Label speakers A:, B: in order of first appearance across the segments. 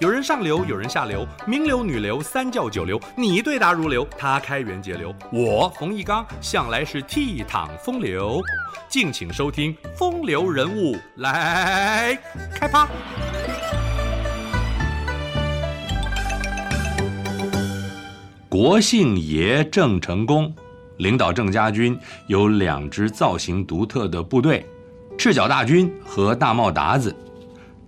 A: 有人上流，有人下流，名流、女流、三教九流，你对答如流，他开源节流，我冯一刚向来是倜傥风流。敬请收听《风流人物》来开趴。国姓爷郑成功领导郑家军，有两支造型独特的部队：赤脚大军和大帽达子。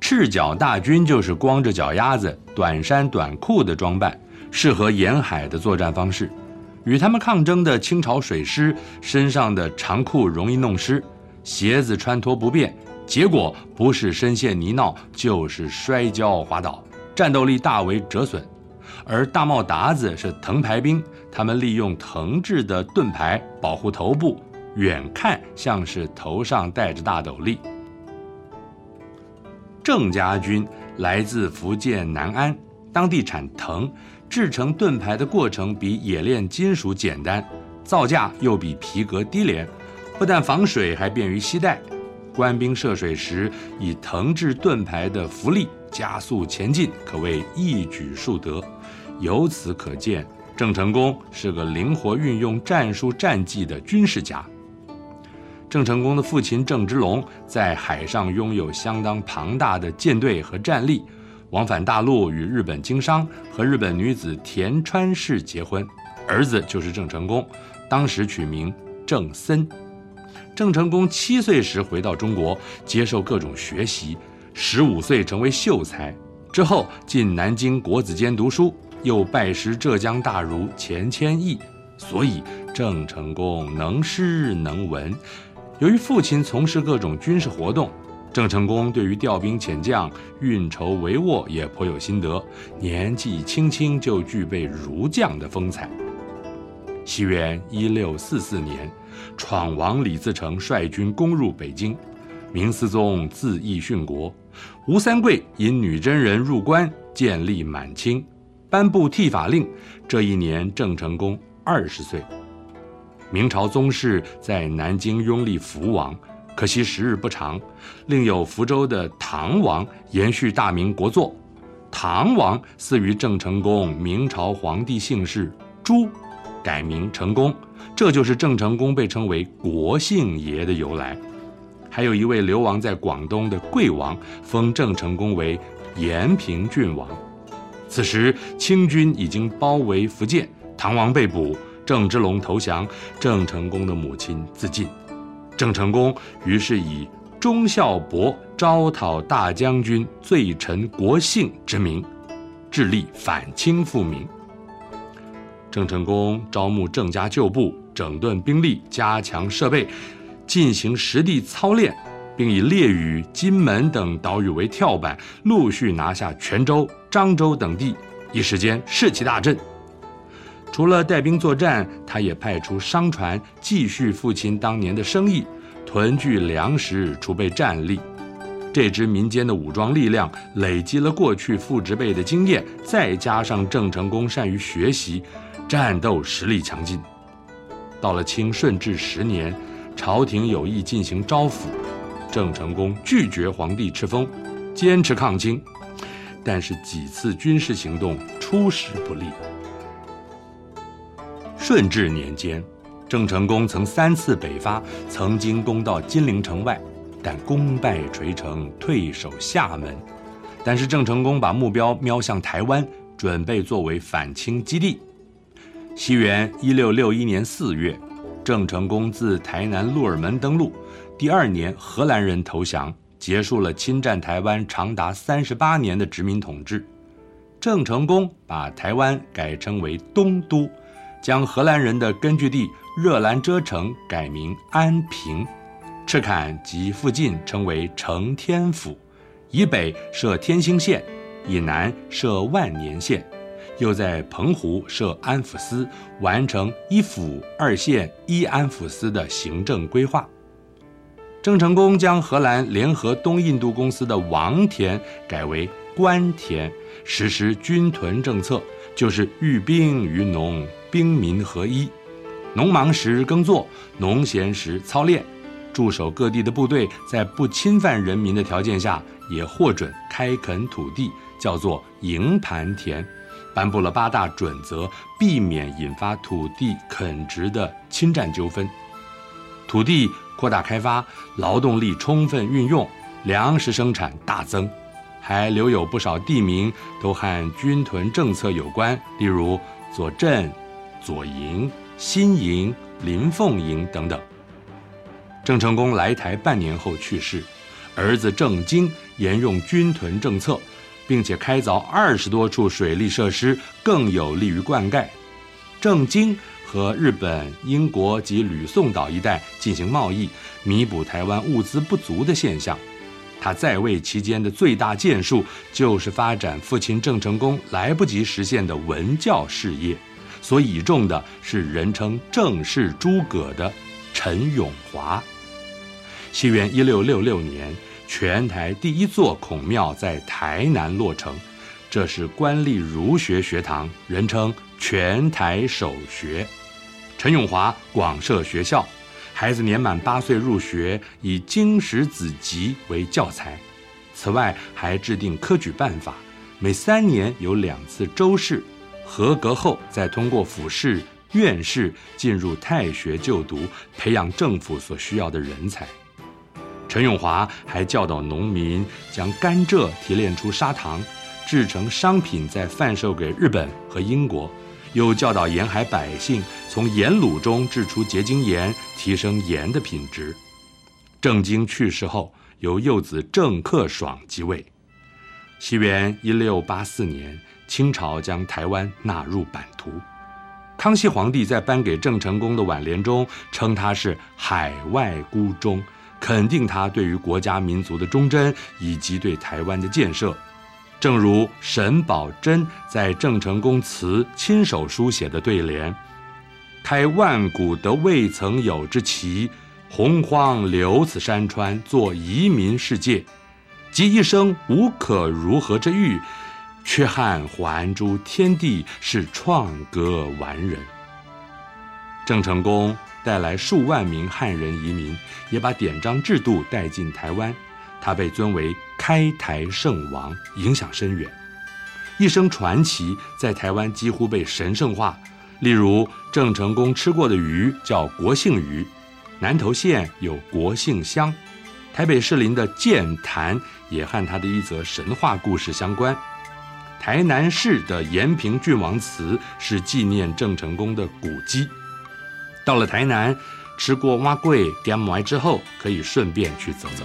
A: 赤脚大军就是光着脚丫子、短衫短裤的装扮，适合沿海的作战方式。与他们抗争的清朝水师，身上的长裤容易弄湿，鞋子穿脱不便，结果不是深陷泥淖，就是摔跤滑倒，战斗力大为折损。而大帽达子是藤牌兵，他们利用藤制的盾牌保护头部，远看像是头上戴着大斗笠。郑家军来自福建南安，当地产藤，制成盾牌的过程比冶炼金属简单，造价又比皮革低廉，不但防水，还便于携带。官兵涉水时，以藤制盾牌的浮力加速前进，可谓一举数得。由此可见，郑成功是个灵活运用战术战技的军事家。郑成功的父亲郑芝龙在海上拥有相当庞大的舰队和战力，往返大陆与日本经商，和日本女子田川氏结婚，儿子就是郑成功，当时取名郑森。郑成功七岁时回到中国，接受各种学习，十五岁成为秀才，之后进南京国子监读书，又拜师浙江大儒钱谦益，所以郑成功能诗能文。由于父亲从事各种军事活动，郑成功对于调兵遣将、运筹帷幄也颇有心得，年纪轻轻就具备儒将的风采。西元一六四四年，闯王李自成率军攻入北京，明思宗自缢殉国，吴三桂引女真人入关，建立满清，颁布剃法令。这一年，郑成功二十岁。明朝宗室在南京拥立福王，可惜时日不长。另有福州的唐王延续大明国祚，唐王赐予郑成功明朝皇帝姓氏朱，改名成功，这就是郑成功被称为国姓爷的由来。还有一位流亡在广东的贵王，封郑成功为延平郡王。此时清军已经包围福建，唐王被捕。郑芝龙投降，郑成功的母亲自尽，郑成功于是以忠孝伯招讨大将军罪臣国姓之名，致力反清复明。郑成功招募郑家旧部，整顿兵力，加强设备，进行实地操练，并以烈屿、金门等岛屿为跳板，陆续拿下泉州、漳州等地，一时间士气大振。除了带兵作战，他也派出商船继续父亲当年的生意，囤聚粮食，储备战力。这支民间的武装力量累积了过去父执辈的经验，再加上郑成功善于学习，战斗实力强劲。到了清顺治十年，朝廷有意进行招抚，郑成功拒绝皇帝赐封，坚持抗清，但是几次军事行动出师不利。顺治年间，郑成功曾三次北伐，曾经攻到金陵城外，但功败垂成，退守厦门。但是郑成功把目标瞄向台湾，准备作为反清基地。西元一六六一年四月，郑成功自台南鹿耳门登陆。第二年，荷兰人投降，结束了侵占台湾长达三十八年的殖民统治。郑成功把台湾改称为东都。将荷兰人的根据地热兰遮城改名安平，赤坎及附近称为承天府，以北设天兴县，以南设万年县，又在澎湖设安抚司，完成一府二县一安抚司的行政规划。郑成功将荷兰联合东印度公司的王田改为官田，实施军屯政策，就是寓兵于农。兵民合一，农忙时耕作，农闲时操练，驻守各地的部队在不侵犯人民的条件下，也获准开垦土地，叫做营盘田，颁布了八大准则，避免引发土地垦殖的侵占纠纷。土地扩大开发，劳动力充分运用，粮食生产大增，还留有不少地名都和军屯政策有关，例如左镇、左营、新营、林凤营等等。郑成功来台半年后去世，儿子郑经沿用军屯政策，并且开凿二十多处水利设施，更有利于灌溉。郑经。和日本、英国及吕宋岛一带进行贸易，弥补台湾物资不足的现象。他在位期间的最大建树，就是发展父亲郑成功来不及实现的文教事业。所倚重的是人称“郑氏诸葛”的陈永华。西元一六六六年，全台第一座孔庙在台南落成，这是官立儒学学堂，人称全台首学。陈永华广设学校，孩子年满八岁入学，以《经史子集》为教材。此外，还制定科举办法，每三年有两次州试，合格后再通过府试、院试进入太学就读，培养政府所需要的人才。陈永华还教导农民将甘蔗提炼出砂糖，制成商品，再贩售给日本和英国。又教导沿海百姓从盐卤中制出结晶盐，提升盐的品质。郑经去世后，由幼子郑克爽继位。西元一六八四年，清朝将台湾纳入版图。康熙皇帝在颁给郑成功的挽联中，称他是海外孤忠，肯定他对于国家民族的忠贞以及对台湾的建设。正如沈葆桢在郑成功祠亲手书写的对联：“开万古得未曾有之奇，洪荒留此山川作移民世界，及一生无可如何之遇，却汉还诸天地是创格完人。”郑成功带来数万名汉人移民，也把典章制度带进台湾。他被尊为开台圣王，影响深远，一生传奇在台湾几乎被神圣化。例如，郑成功吃过的鱼叫国姓鱼，南投县有国姓乡，台北士林的剑潭也和他的一则神话故事相关。台南市的延平郡王祠是纪念郑成功的古迹。到了台南，吃过碗粿、点糜之后，可以顺便去走走。